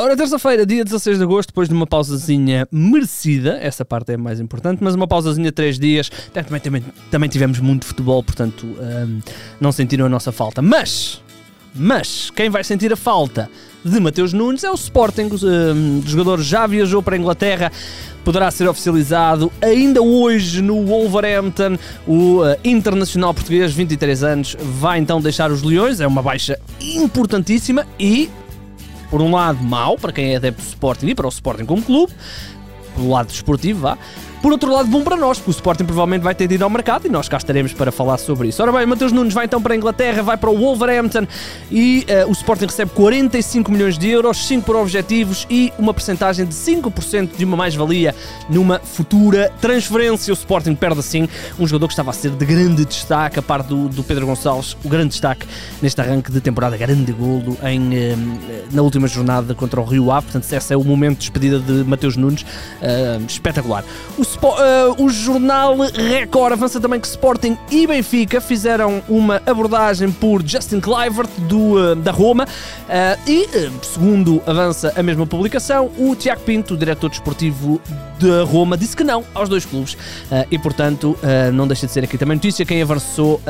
Ora, terça-feira, dia 16 de agosto, depois de uma pausazinha merecida, essa parte é mais importante, mas uma pausazinha de 3 dias, também, também, também tivemos muito futebol, portanto um, não sentiram a nossa falta. Mas, mas, quem vai sentir a falta de Mateus Nunes é o Sporting, um, o jogador já viajou para a Inglaterra, poderá ser oficializado ainda hoje no Wolverhampton. O uh, internacional português, 23 anos, vai então deixar os Leões, é uma baixa importantíssima e por um lado, mau para quem é adepto do Sporting e para o Sporting como clube, pelo lado desportivo, vá. Por outro lado, bom para nós, porque o Sporting provavelmente vai ter de ir ao mercado e nós cá estaremos para falar sobre isso. Ora bem, Mateus Nunes vai então para a Inglaterra, vai para o Wolverhampton e uh, o Sporting recebe 45 milhões de euros, 5 por objetivos e uma percentagem de 5% de uma mais-valia numa futura transferência. O Sporting perde assim um jogador que estava a ser de grande destaque, a par do, do Pedro Gonçalves, o grande destaque neste arranque de temporada, grande golo em, uh, na última jornada contra o Rio Ave. Portanto, esse é o momento de despedida de Mateus Nunes, uh, espetacular. O uh, o jornal Record avança também que Sporting e Benfica fizeram uma abordagem por Justin Kluivert do, uh, da Roma uh, e, segundo avança a mesma publicação, o Tiago Pinto, o diretor desportivo da Roma, disse que não aos dois clubes e, portanto, não deixa de ser aqui também notícia. Quem avançou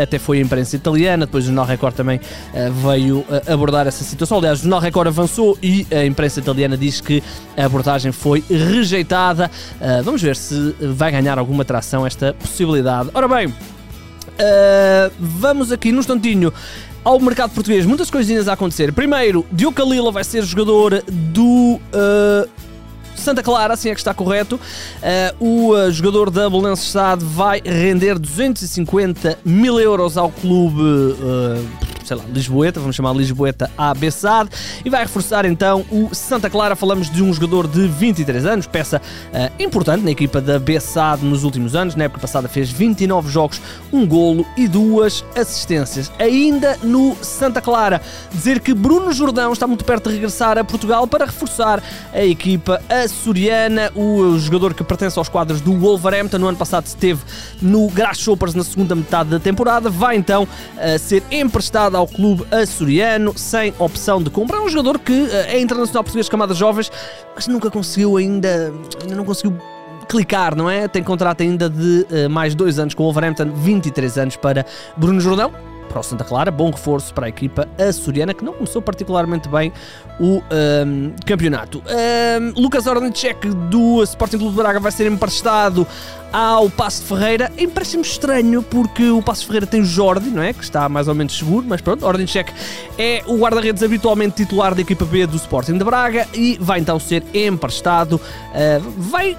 até foi a imprensa italiana, depois o Jornal Record também veio abordar essa situação. Aliás, o Jornal Record avançou e a imprensa italiana diz que a abordagem foi rejeitada. vamos ver ver se vai ganhar alguma tração esta possibilidade. Ora bem, uh, vamos aqui num instantinho ao mercado português. Muitas coisinhas a acontecer. Primeiro, Diogo Kalila vai ser jogador do. Uh, Santa Clara, assim é que está correto. Uh, o uh, jogador da Belenenses vai render 250 mil euros ao clube uh, sei lá, Lisboeta, vamos chamar Lisboeta A Bessade, e vai reforçar então o Santa Clara. Falamos de um jogador de 23 anos, peça uh, importante na equipa da Bessade nos últimos anos. Na época passada fez 29 jogos, um golo e duas assistências. Ainda no Santa Clara, dizer que Bruno Jordão está muito perto de regressar a Portugal para reforçar a equipa açoriana. O jogador que pertence aos quadros do Wolverhampton, no ano passado esteve no Grasshoppers na segunda metade da temporada, vai então uh, ser emprestado ao clube açoriano sem opção de compra. É um jogador que eh, é internacional português de camadas jovens, mas nunca conseguiu ainda, ainda não conseguiu clicar, não é? Tem contrato ainda de uh, mais dois anos com o Wolverhampton, 23 anos para Bruno Jordão para o Santa Clara, bom reforço para a equipa açoriana que não começou particularmente bem o um, campeonato. Um, Lucas Ornicek do Sporting Clube de Braga vai ser emprestado ao Passo de Ferreira. Empréstimo estranho porque o Passo de Ferreira tem o Jordi, não é? Que está mais ou menos seguro, mas pronto, Ornicek é o guarda-redes habitualmente titular da equipa B do Sporting de Braga e vai então ser emprestado. Uh, vai,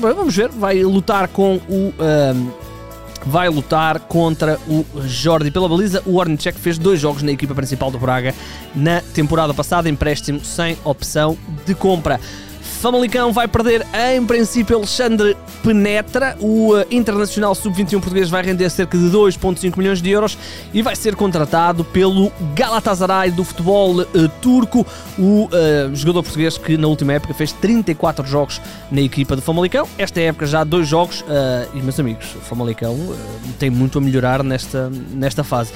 vamos ver, vai lutar com o. Um, vai lutar contra o Jordi pela baliza. O Ornicek fez dois jogos na equipa principal do Braga na temporada passada, empréstimo sem opção de compra. Famalicão vai perder, em princípio, Alexandre Penetra. O uh, Internacional Sub-21 português vai render cerca de 2,5 milhões de euros e vai ser contratado pelo Galatasaray do futebol uh, turco. O uh, jogador português que na última época fez 34 jogos na equipa do Famalicão. Esta época já dois jogos e, meus amigos, o Famalicão tem muito a melhorar nesta, nesta fase.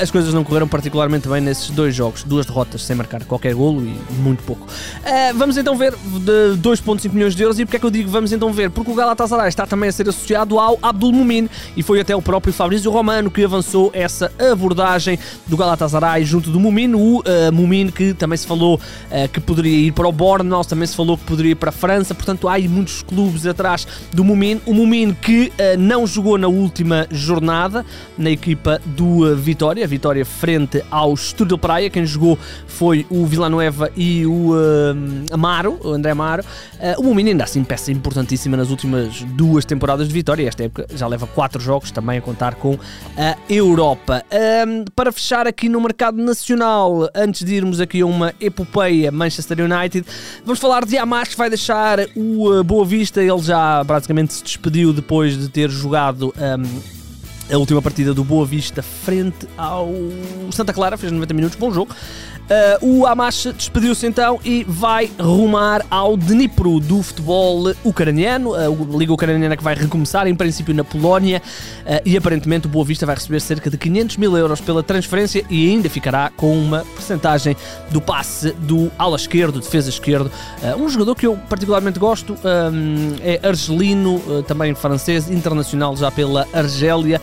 as coisas não correram particularmente bem nesses dois jogos. Duas derrotas sem marcar qualquer golo e muito pouco. vamos então ver de 2,5 milhões de euros. E porque é que eu digo vamos então ver? Porque o Galatasaray está também a ser associado ao Abdul Mumin e foi até o próprio Fabrício Romano que avançou essa abordagem do Galatasaray junto do Mumin. O uh, Mumin que também se falou uh, que poderia ir para o Bournemouth, também se falou que poderia ir para a França. Portanto, há aí muitos clubes atrás do Mumin. O Mumin que uh, não jogou na última jornada na equipa do Vitória, Vitória frente ao Estoril Praia. Quem jogou foi o Villanueva e o Amaro, o André Amaro. Uh, o Mumini ainda assim peça importantíssima nas últimas duas temporadas de Vitória. Esta época já leva quatro jogos também a contar com a Europa. Um, para fechar aqui no mercado nacional, antes de irmos aqui a uma epopeia Manchester United, vamos falar de Hamas que vai deixar o uh, Boa Vista. Ele já praticamente se despediu depois de ter jogado. Um, a última partida do Boa Vista frente ao Santa Clara, fez 90 minutos, bom jogo. Uh, o Amash despediu-se então e vai rumar ao Dnipro do futebol ucraniano, a Liga Ucraniana que vai recomeçar, em princípio na Polónia, uh, e aparentemente o Boa Vista vai receber cerca de 500 mil euros pela transferência e ainda ficará com uma percentagem do passe do ala esquerdo, defesa esquerdo, uh, um jogador que eu particularmente gosto, um, é argelino, também francês, internacional já pela Argélia,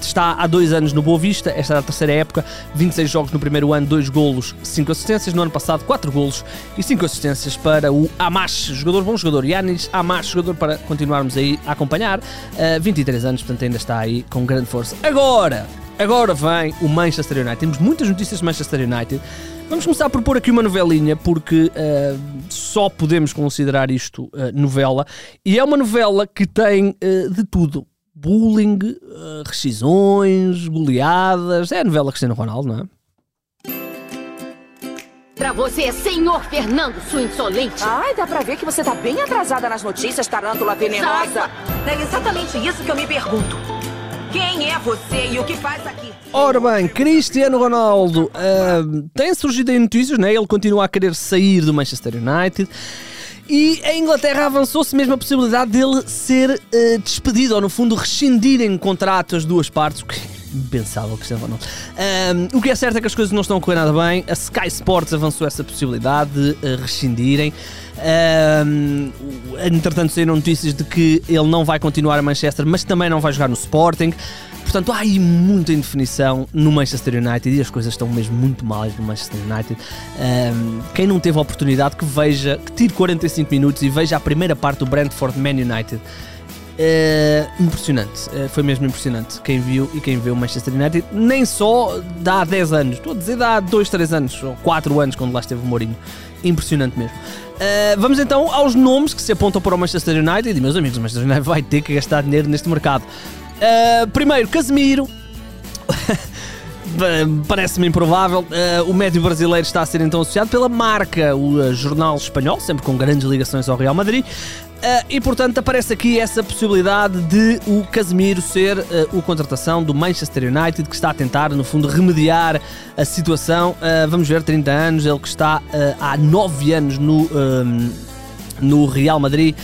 está há dois anos no Boa Vista, esta é a terceira época, 26 jogos no primeiro ano, 2 golos, 5 assistências. No ano passado, 4 golos e 5 assistências para o Amash, jogador bom jogador. Yanis Amash, jogador para continuarmos aí a acompanhar. Uh, 23 anos, portanto ainda está aí com grande força. Agora, agora vem o Manchester United. Temos muitas notícias de Manchester United. Vamos começar por pôr aqui uma novelinha, porque uh, só podemos considerar isto uh, novela. E é uma novela que tem uh, de tudo. Bullying, rescisões, goleadas. É a novela Cristiano Ronaldo, não é? Pra você, senhor Fernando, sua insolente. Ai, dá pra ver que você tá bem atrasada nas notícias, tarântula venenosa. É exatamente isso que eu me pergunto. Quem é você e o que faz aqui? Ora bem, Cristiano Ronaldo uh, tem surgido em notícias, né? ele continua a querer sair do Manchester United. E a Inglaterra avançou-se mesmo a possibilidade dele ser uh, despedido, ou no fundo rescindirem contrato as duas partes, o que impensável Cristiano Ronaldo. Um, o que é certo é que as coisas não estão a correr nada bem. A Sky Sports avançou essa possibilidade de rescindirem. Um, entretanto, saíram notícias de que ele não vai continuar a Manchester, mas também não vai jogar no Sporting. Portanto, há aí muita indefinição no Manchester United e as coisas estão mesmo muito mal no Manchester United. Um, quem não teve a oportunidade que veja, que tire 45 minutos e veja a primeira parte do Brentford Man United. Uh, impressionante, uh, foi mesmo impressionante. Quem viu e quem vê o Manchester United, nem só dá 10 anos, estou a dizer dá 2, 3 anos, ou 4 anos, quando lá esteve o Mourinho. Impressionante mesmo. Uh, vamos então aos nomes que se apontam para o Manchester United. E meus amigos, o Manchester United vai ter que gastar dinheiro neste mercado. primeiro, Casemiro. Parece-me improvável. o médio brasileiro está a ser então associado pela marca, o jornal espanhol, sempre com grandes ligações ao Real Madrid. Uh, e portanto aparece aqui essa possibilidade de o Casemiro ser uh, o contratação do Manchester United que está a tentar no fundo remediar a situação. Uh, vamos ver, 30 anos, ele que está há 9 anos no, no Real Madrid,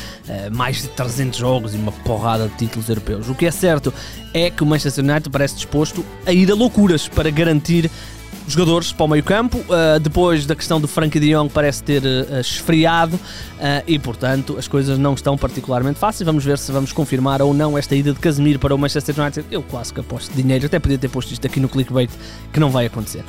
mais de 300 jogos e uma porrada de títulos europeus. O que é certo é que o Manchester United parece disposto a ir a loucuras para garantir jogadores para o meio campo. Uh, depois da questão do Frankie de Jong parece ter uh, esfriado uh, e, portanto, as coisas não estão particularmente fáceis. Vamos ver se vamos confirmar ou não esta ida de Casemiro para o Manchester United. Eu quase que aposto dinheiro, até podia ter posto isto aqui no clickbait, que não vai acontecer.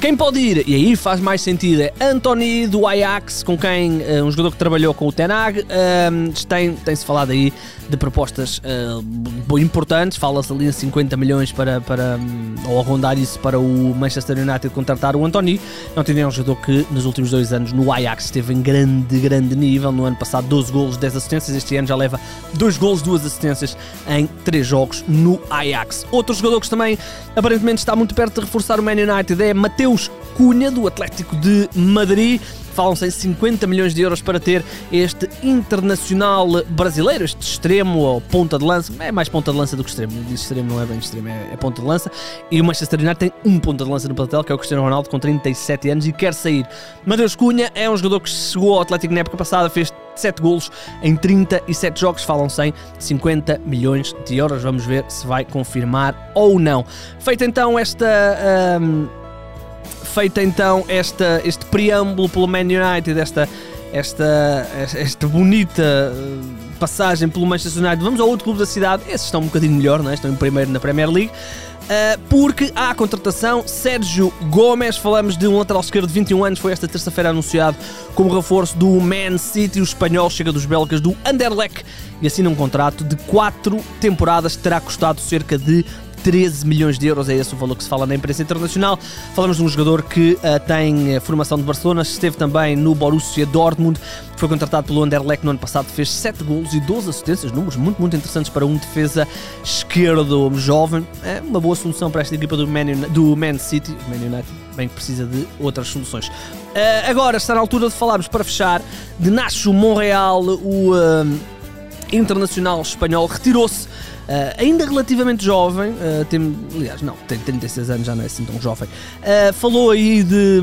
Quem pode ir, e aí faz mais sentido, é Anthony do Ajax, com quem uh, um jogador que trabalhou com o Tenag. Uh, tem, tem-se falado aí de propostas uh, importantes, fala-se ali em 50 milhões para, para um, ou rondar isso para o Manchester United contratar o Anthony. Anthony é um jogador que nos últimos dois anos no Ajax esteve em grande, grande nível. No ano passado, 12 golos, 10 assistências. Este ano já leva 2 golos, 2 assistências em 3 jogos no Ajax. Outro jogador que também aparentemente está muito perto de reforçar o Man United é Mateus Mateus Cunha, do Atlético de Madrid. Falam-se em 50 milhões de euros para ter este internacional brasileiro, este extremo ou ponta de lança. É mais ponta de lança do que extremo. Diz extremo não é bem extremo, é, é ponta de lança. E o Manchester United tem um ponta de lança no plantel, que é o Cristiano Ronaldo, com 37 anos e quer sair. Mateus Cunha é um jogador que chegou ao Atlético na época passada, fez 7 golos em 37 jogos, falam-se em 50 milhões de euros. Vamos ver se vai confirmar ou não. Feita então esta. Um, feita então esta, este preâmbulo pelo Man United, esta, esta, esta bonita eh, passagem pelo Manchester United, vamos ao outro clube da cidade. Esses estão um bocadinho melhor, não é? estão em primeiro na Premier League. Uh, porque há a contratação Sérgio Gomes, falamos de um lateral esquerdo de 21 anos, foi esta terça-feira anunciado como reforço do Man City, o espanhol chega dos belgas do Anderlecht e assina um contrato de 4 temporadas. Terá custado cerca de 13 milhões de euros, é esse o valor que se fala na imprensa internacional. Falamos de um jogador que uh, tem eh, formação de Barcelona, esteve também no Borussia Dortmund, foi contratado pelo Anderlecht no ano passado, fez 7 golos e 12 assistências, números muito, muito interessantes para um defesa esquerdo jovem. É uma boa solução para esta equipa do Man, do Man City, Man United, bem que precisa de outras soluções. Uh, agora está na altura de falarmos, para fechar, de Nacho Monreal, o uh, internacional espanhol, retirou-se ainda relativamente jovem, tem, aliás, não, tem 36 anos, já não é assim tão jovem. falou aí de,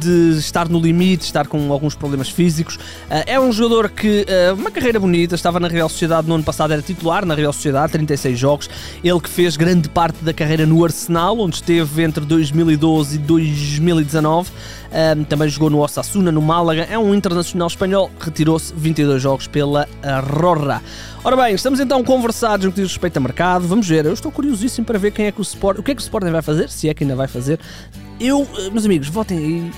de estar no limite, estar com alguns problemas físicos. é um jogador que, uma carreira bonita, estava na Real Sociedade no ano passado, era titular na Real Sociedade, 36 jogos. Ele que fez grande parte da carreira no Arsenal, onde esteve entre 2012 e 2019. Um, também jogou no Osasuna, no Málaga. É um internacional espanhol. Retirou-se 22 jogos pela Rorra. Ora bem, estamos então conversados no que diz respeito a mercado. Vamos ver. Eu estou curiosíssimo para ver quem é que o Sport, o que é que o Sporting vai fazer, se é que ainda vai fazer. Eu, eh, meus amigos, votem aí.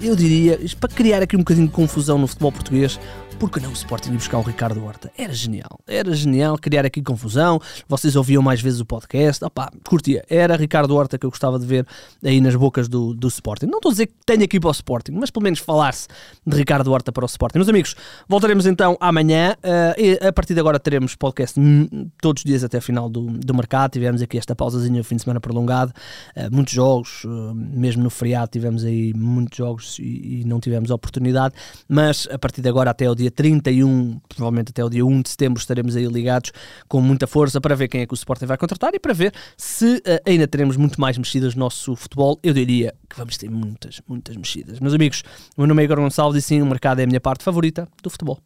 Eu diria, para criar aqui um bocadinho de confusão no futebol português, porque não o Sporting ir buscar o Ricardo Horta? Era genial, era genial criar aqui confusão. Vocês ouviam mais vezes o podcast, opá, curtia. Era Ricardo Horta que eu gostava de ver aí nas bocas do, do Sporting. Não estou a dizer que tenha aqui para o Sporting, mas pelo menos falar-se de Ricardo Horta para o Sporting. Meus amigos, voltaremos então amanhã uh, a partir de agora teremos podcast todos os dias até a final do, do mercado. Tivemos aqui esta pausazinha, fim de semana prolongado, uh, muitos jogos, uh, mesmo no feriado tivemos aí muitos jogos e, e não tivemos oportunidade, mas a partir de agora até o dia dia 31, provavelmente até o dia 1 de setembro, estaremos aí ligados com muita força para ver quem é que o Sporting vai contratar e para ver se uh, ainda teremos muito mais mexidas no nosso futebol. Eu diria que vamos ter muitas, muitas mexidas. Meus amigos, o meu nome é Igor Gonçalves e sim, o mercado é a minha parte favorita do futebol.